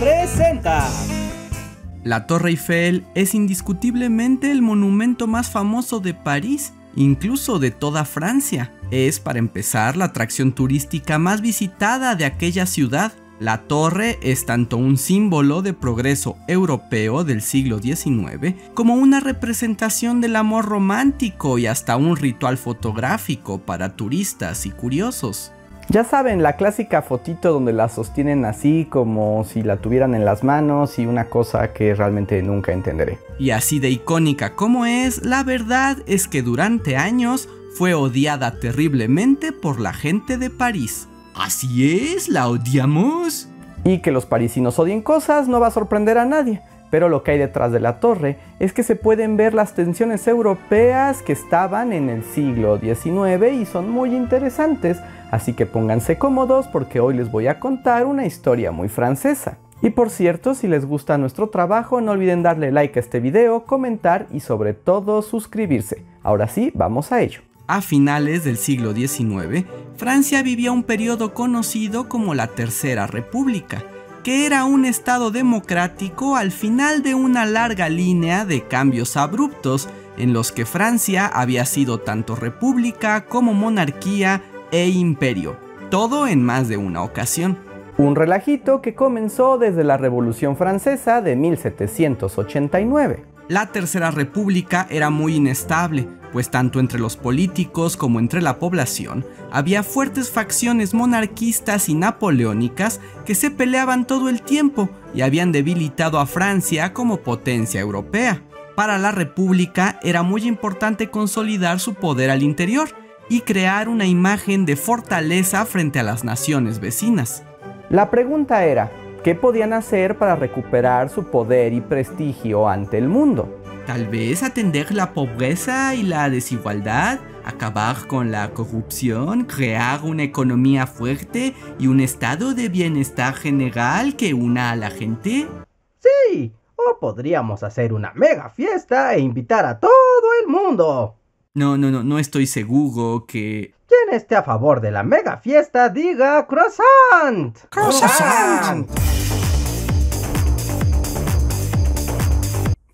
Presenta. La Torre Eiffel es indiscutiblemente el monumento más famoso de París, incluso de toda Francia. Es, para empezar, la atracción turística más visitada de aquella ciudad. La torre es tanto un símbolo de progreso europeo del siglo XIX como una representación del amor romántico y hasta un ritual fotográfico para turistas y curiosos. Ya saben, la clásica fotito donde la sostienen así como si la tuvieran en las manos y una cosa que realmente nunca entenderé. Y así de icónica como es, la verdad es que durante años fue odiada terriblemente por la gente de París. Así es, la odiamos. Y que los parisinos odien cosas no va a sorprender a nadie, pero lo que hay detrás de la torre es que se pueden ver las tensiones europeas que estaban en el siglo XIX y son muy interesantes, así que pónganse cómodos porque hoy les voy a contar una historia muy francesa. Y por cierto, si les gusta nuestro trabajo, no olviden darle like a este video, comentar y sobre todo suscribirse. Ahora sí, vamos a ello. A finales del siglo XIX, Francia vivía un periodo conocido como la Tercera República, que era un estado democrático al final de una larga línea de cambios abruptos en los que Francia había sido tanto república como monarquía e imperio, todo en más de una ocasión. Un relajito que comenzó desde la Revolución Francesa de 1789. La Tercera República era muy inestable, pues tanto entre los políticos como entre la población había fuertes facciones monarquistas y napoleónicas que se peleaban todo el tiempo y habían debilitado a Francia como potencia europea. Para la República era muy importante consolidar su poder al interior y crear una imagen de fortaleza frente a las naciones vecinas. La pregunta era, ¿qué podían hacer para recuperar su poder y prestigio ante el mundo? Tal vez atender la pobreza y la desigualdad, acabar con la corrupción, crear una economía fuerte y un estado de bienestar general que una a la gente. Sí, o podríamos hacer una mega fiesta e invitar a todo el mundo. No, no, no, no estoy seguro que... Quien esté a favor de la mega fiesta diga croissant. Croissant.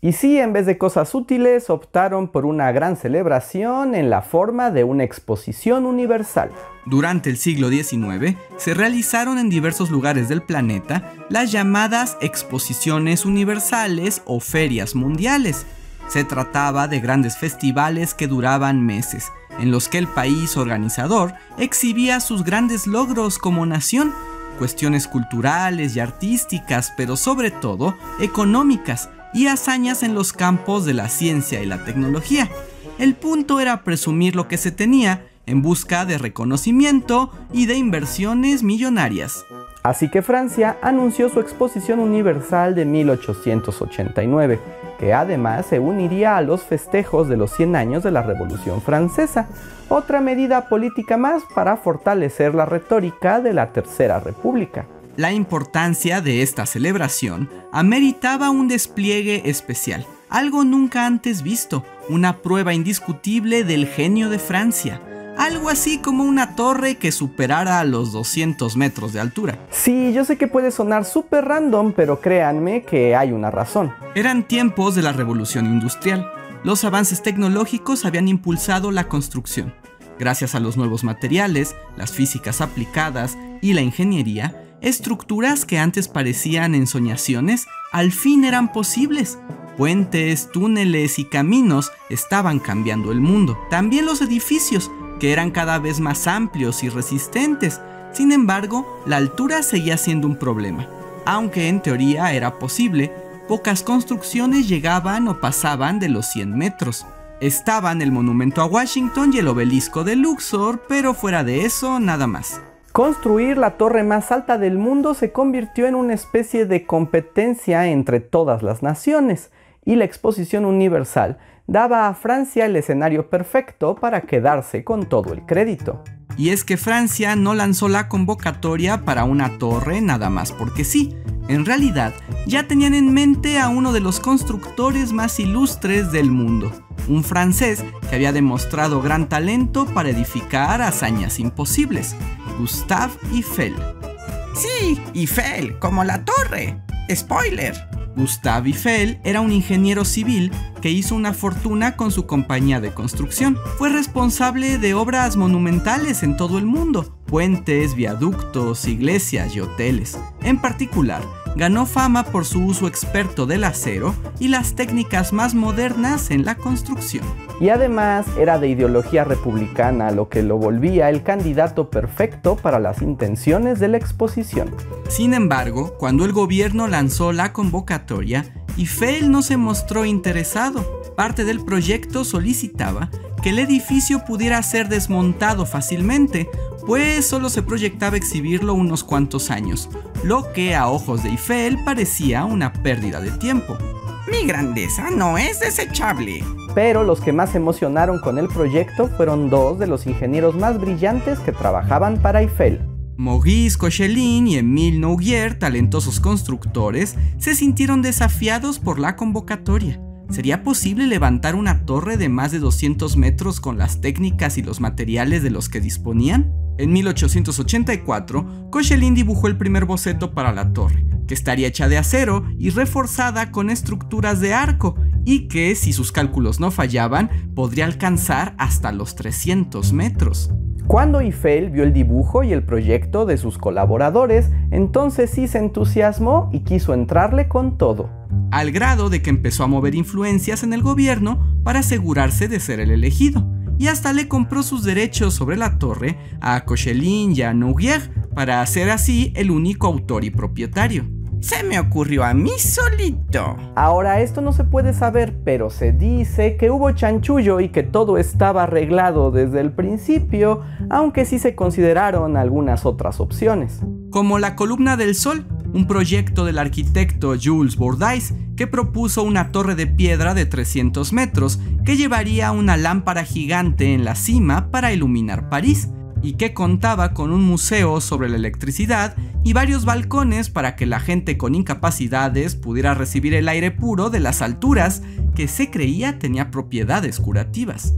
Y sí, en vez de cosas útiles, optaron por una gran celebración en la forma de una exposición universal. Durante el siglo XIX se realizaron en diversos lugares del planeta las llamadas exposiciones universales o ferias mundiales. Se trataba de grandes festivales que duraban meses, en los que el país organizador exhibía sus grandes logros como nación, cuestiones culturales y artísticas, pero sobre todo económicas, y hazañas en los campos de la ciencia y la tecnología. El punto era presumir lo que se tenía en busca de reconocimiento y de inversiones millonarias. Así que Francia anunció su exposición universal de 1889, que además se uniría a los festejos de los 100 años de la Revolución Francesa, otra medida política más para fortalecer la retórica de la Tercera República. La importancia de esta celebración ameritaba un despliegue especial, algo nunca antes visto, una prueba indiscutible del genio de Francia, algo así como una torre que superara los 200 metros de altura. Sí, yo sé que puede sonar súper random, pero créanme que hay una razón. Eran tiempos de la revolución industrial. Los avances tecnológicos habían impulsado la construcción. Gracias a los nuevos materiales, las físicas aplicadas y la ingeniería, estructuras que antes parecían ensoñaciones al fin eran posibles. Puentes, túneles y caminos estaban cambiando el mundo. También los edificios, que eran cada vez más amplios y resistentes. Sin embargo, la altura seguía siendo un problema. Aunque en teoría era posible, pocas construcciones llegaban o pasaban de los 100 metros. Estaban el monumento a Washington y el obelisco de Luxor, pero fuera de eso, nada más. Construir la torre más alta del mundo se convirtió en una especie de competencia entre todas las naciones y la exposición universal daba a Francia el escenario perfecto para quedarse con todo el crédito. Y es que Francia no lanzó la convocatoria para una torre nada más porque sí. En realidad, ya tenían en mente a uno de los constructores más ilustres del mundo, un francés que había demostrado gran talento para edificar hazañas imposibles, Gustave Eiffel. Sí, Eiffel, como la torre. Spoiler. Gustave Eiffel era un ingeniero civil que hizo una fortuna con su compañía de construcción. Fue responsable de obras monumentales en todo el mundo, puentes, viaductos, iglesias y hoteles. En particular, ganó fama por su uso experto del acero y las técnicas más modernas en la construcción. Y además era de ideología republicana, lo que lo volvía el candidato perfecto para las intenciones de la exposición. Sin embargo, cuando el gobierno lanzó la convocatoria, Eiffel no se mostró interesado. Parte del proyecto solicitaba que el edificio pudiera ser desmontado fácilmente, pues solo se proyectaba exhibirlo unos cuantos años, lo que a ojos de Eiffel parecía una pérdida de tiempo. Mi grandeza no es desechable. Pero los que más se emocionaron con el proyecto fueron dos de los ingenieros más brillantes que trabajaban para Eiffel. Maurice Cochelin y Emile Nouguier, talentosos constructores, se sintieron desafiados por la convocatoria. ¿Sería posible levantar una torre de más de 200 metros con las técnicas y los materiales de los que disponían? En 1884, Cochelin dibujó el primer boceto para la torre, que estaría hecha de acero y reforzada con estructuras de arco, y que, si sus cálculos no fallaban, podría alcanzar hasta los 300 metros. Cuando Eiffel vio el dibujo y el proyecto de sus colaboradores, entonces sí se entusiasmó y quiso entrarle con todo. Al grado de que empezó a mover influencias en el gobierno para asegurarse de ser el elegido, y hasta le compró sus derechos sobre la torre a Cochelin y a Nouguier para ser así el único autor y propietario. Se me ocurrió a mí solito. Ahora esto no se puede saber, pero se dice que hubo chanchullo y que todo estaba arreglado desde el principio, aunque sí se consideraron algunas otras opciones. Como la columna del sol, un proyecto del arquitecto Jules Bourdais que propuso una torre de piedra de 300 metros que llevaría una lámpara gigante en la cima para iluminar París y que contaba con un museo sobre la electricidad y varios balcones para que la gente con incapacidades pudiera recibir el aire puro de las alturas que se creía tenía propiedades curativas.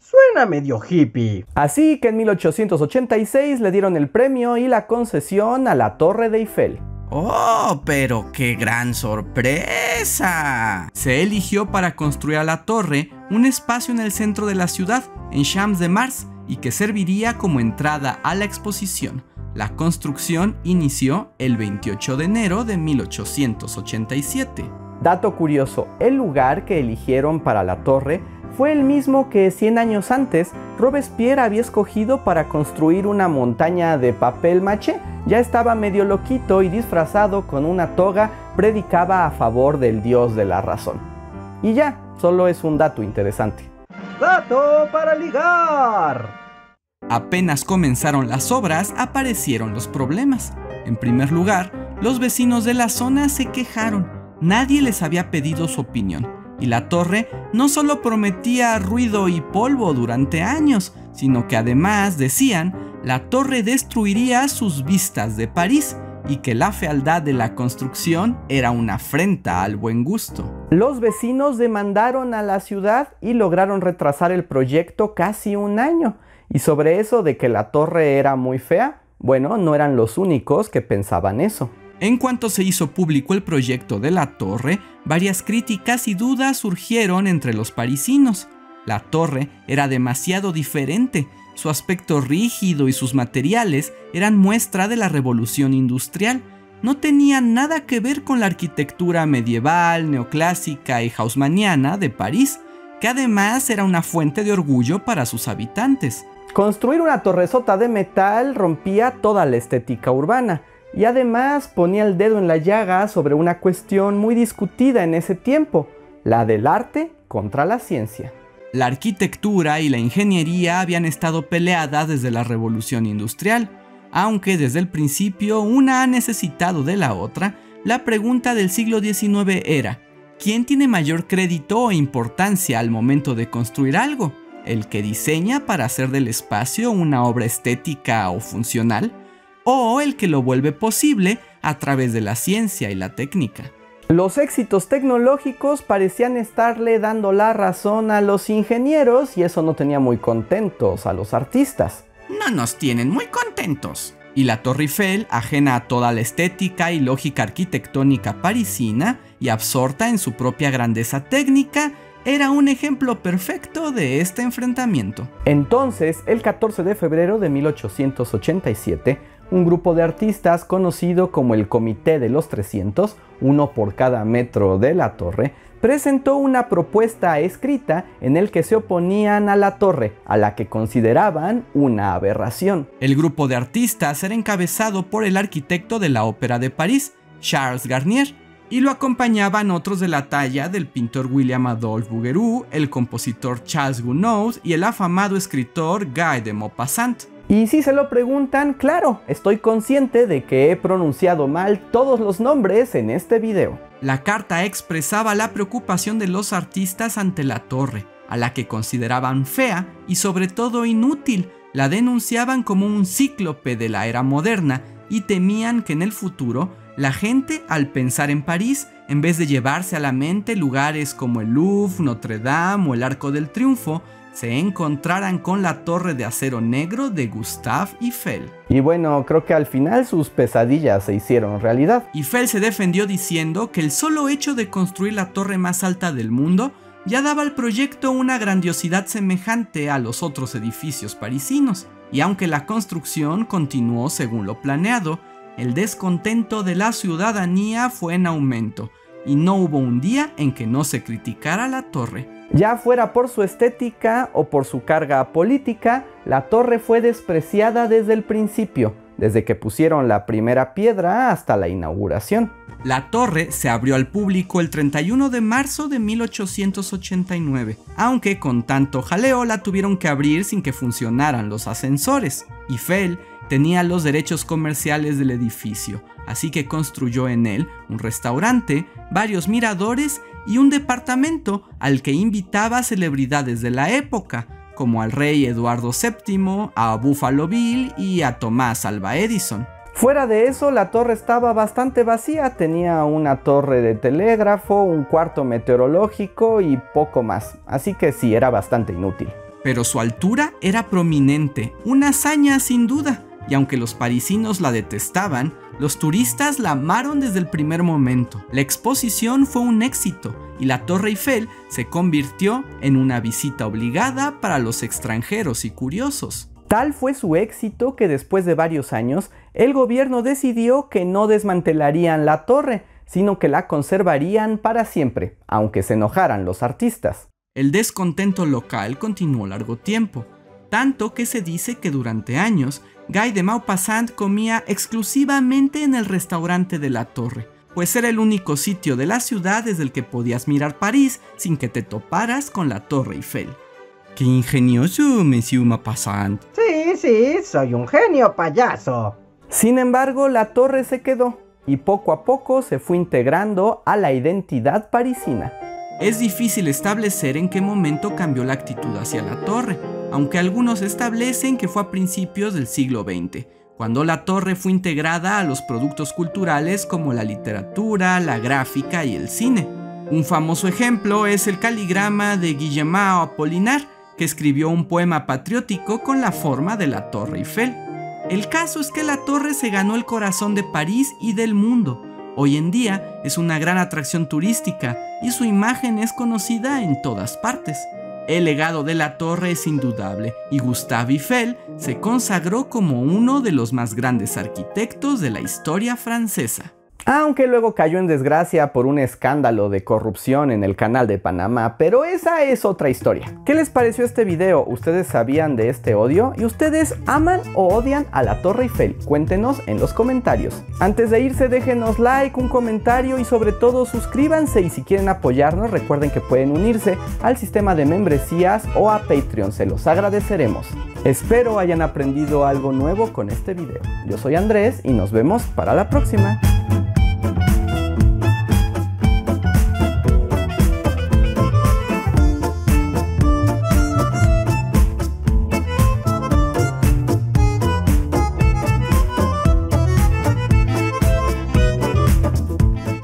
Suena medio hippie. Así que en 1886 le dieron el premio y la concesión a la Torre de Eiffel. ¡Oh, pero qué gran sorpresa! Se eligió para construir a la torre un espacio en el centro de la ciudad, en Champs de Mars, y que serviría como entrada a la exposición. La construcción inició el 28 de enero de 1887. Dato curioso, el lugar que eligieron para la torre fue el mismo que 100 años antes Robespierre había escogido para construir una montaña de papel maché. Ya estaba medio loquito y disfrazado con una toga, predicaba a favor del dios de la razón. Y ya, solo es un dato interesante. ¡Dato para ligar! Apenas comenzaron las obras, aparecieron los problemas. En primer lugar, los vecinos de la zona se quejaron. Nadie les había pedido su opinión. Y la torre no solo prometía ruido y polvo durante años, sino que además, decían, la torre destruiría sus vistas de París y que la fealdad de la construcción era una afrenta al buen gusto. Los vecinos demandaron a la ciudad y lograron retrasar el proyecto casi un año. Y sobre eso de que la torre era muy fea, bueno, no eran los únicos que pensaban eso. En cuanto se hizo público el proyecto de la torre, varias críticas y dudas surgieron entre los parisinos. La torre era demasiado diferente, su aspecto rígido y sus materiales eran muestra de la revolución industrial. No tenían nada que ver con la arquitectura medieval, neoclásica y hausmanniana de París, que además era una fuente de orgullo para sus habitantes. Construir una torresota de metal rompía toda la estética urbana y además ponía el dedo en la llaga sobre una cuestión muy discutida en ese tiempo, la del arte contra la ciencia. La arquitectura y la ingeniería habían estado peleadas desde la revolución industrial, aunque desde el principio una ha necesitado de la otra, la pregunta del siglo XIX era, ¿quién tiene mayor crédito o importancia al momento de construir algo? el que diseña para hacer del espacio una obra estética o funcional, o el que lo vuelve posible a través de la ciencia y la técnica. Los éxitos tecnológicos parecían estarle dando la razón a los ingenieros y eso no tenía muy contentos a los artistas. No nos tienen muy contentos. Y la Torre Eiffel, ajena a toda la estética y lógica arquitectónica parisina y absorta en su propia grandeza técnica, era un ejemplo perfecto de este enfrentamiento. Entonces, el 14 de febrero de 1887, un grupo de artistas conocido como el Comité de los 300, uno por cada metro de la torre, presentó una propuesta escrita en el que se oponían a la torre, a la que consideraban una aberración. El grupo de artistas era encabezado por el arquitecto de la Ópera de París, Charles Garnier, y lo acompañaban otros de la talla del pintor William Adolphe Bouguereau, el compositor Charles Gounod y el afamado escritor Guy de Maupassant. Y si se lo preguntan, claro, estoy consciente de que he pronunciado mal todos los nombres en este video. La carta expresaba la preocupación de los artistas ante la torre, a la que consideraban fea y sobre todo inútil. La denunciaban como un cíclope de la era moderna y temían que en el futuro la gente, al pensar en París, en vez de llevarse a la mente lugares como el Louvre, Notre Dame o el Arco del Triunfo, se encontraran con la torre de acero negro de Gustave Eiffel. Y bueno, creo que al final sus pesadillas se hicieron realidad. Eiffel se defendió diciendo que el solo hecho de construir la torre más alta del mundo ya daba al proyecto una grandiosidad semejante a los otros edificios parisinos. Y aunque la construcción continuó según lo planeado, el descontento de la ciudadanía fue en aumento, y no hubo un día en que no se criticara la torre. Ya fuera por su estética o por su carga política, la torre fue despreciada desde el principio, desde que pusieron la primera piedra hasta la inauguración. La torre se abrió al público el 31 de marzo de 1889, aunque con tanto jaleo la tuvieron que abrir sin que funcionaran los ascensores. Eiffel tenía los derechos comerciales del edificio, así que construyó en él un restaurante, varios miradores y un departamento al que invitaba celebridades de la época, como al rey Eduardo VII, a Buffalo Bill y a Tomás Alva Edison. Fuera de eso, la torre estaba bastante vacía, tenía una torre de telégrafo, un cuarto meteorológico y poco más, así que sí, era bastante inútil. Pero su altura era prominente, una hazaña sin duda, y aunque los parisinos la detestaban, los turistas la amaron desde el primer momento. La exposición fue un éxito y la Torre Eiffel se convirtió en una visita obligada para los extranjeros y curiosos. Tal fue su éxito que después de varios años, el gobierno decidió que no desmantelarían la torre, sino que la conservarían para siempre, aunque se enojaran los artistas. El descontento local continuó largo tiempo, tanto que se dice que durante años Guy de Maupassant comía exclusivamente en el restaurante de la torre, pues era el único sitio de la ciudad desde el que podías mirar París sin que te toparas con la Torre Eiffel. ¡Qué ingenioso, Monsieur Maupassant! Sí, sí, soy un genio payaso. Sin embargo, la torre se quedó y poco a poco se fue integrando a la identidad parisina. Es difícil establecer en qué momento cambió la actitud hacia la torre, aunque algunos establecen que fue a principios del siglo XX, cuando la torre fue integrada a los productos culturales como la literatura, la gráfica y el cine. Un famoso ejemplo es el caligrama de Guillemot Apollinaire, que escribió un poema patriótico con la forma de la Torre Eiffel. El caso es que la torre se ganó el corazón de París y del mundo. Hoy en día es una gran atracción turística y su imagen es conocida en todas partes. El legado de la torre es indudable y Gustave Eiffel se consagró como uno de los más grandes arquitectos de la historia francesa aunque luego cayó en desgracia por un escándalo de corrupción en el canal de Panamá, pero esa es otra historia. ¿Qué les pareció este video? ¿Ustedes sabían de este odio? ¿Y ustedes aman o odian a la Torre Eiffel? Cuéntenos en los comentarios. Antes de irse déjenos like, un comentario y sobre todo suscríbanse y si quieren apoyarnos recuerden que pueden unirse al sistema de membresías o a Patreon, se los agradeceremos. Espero hayan aprendido algo nuevo con este video. Yo soy Andrés y nos vemos para la próxima.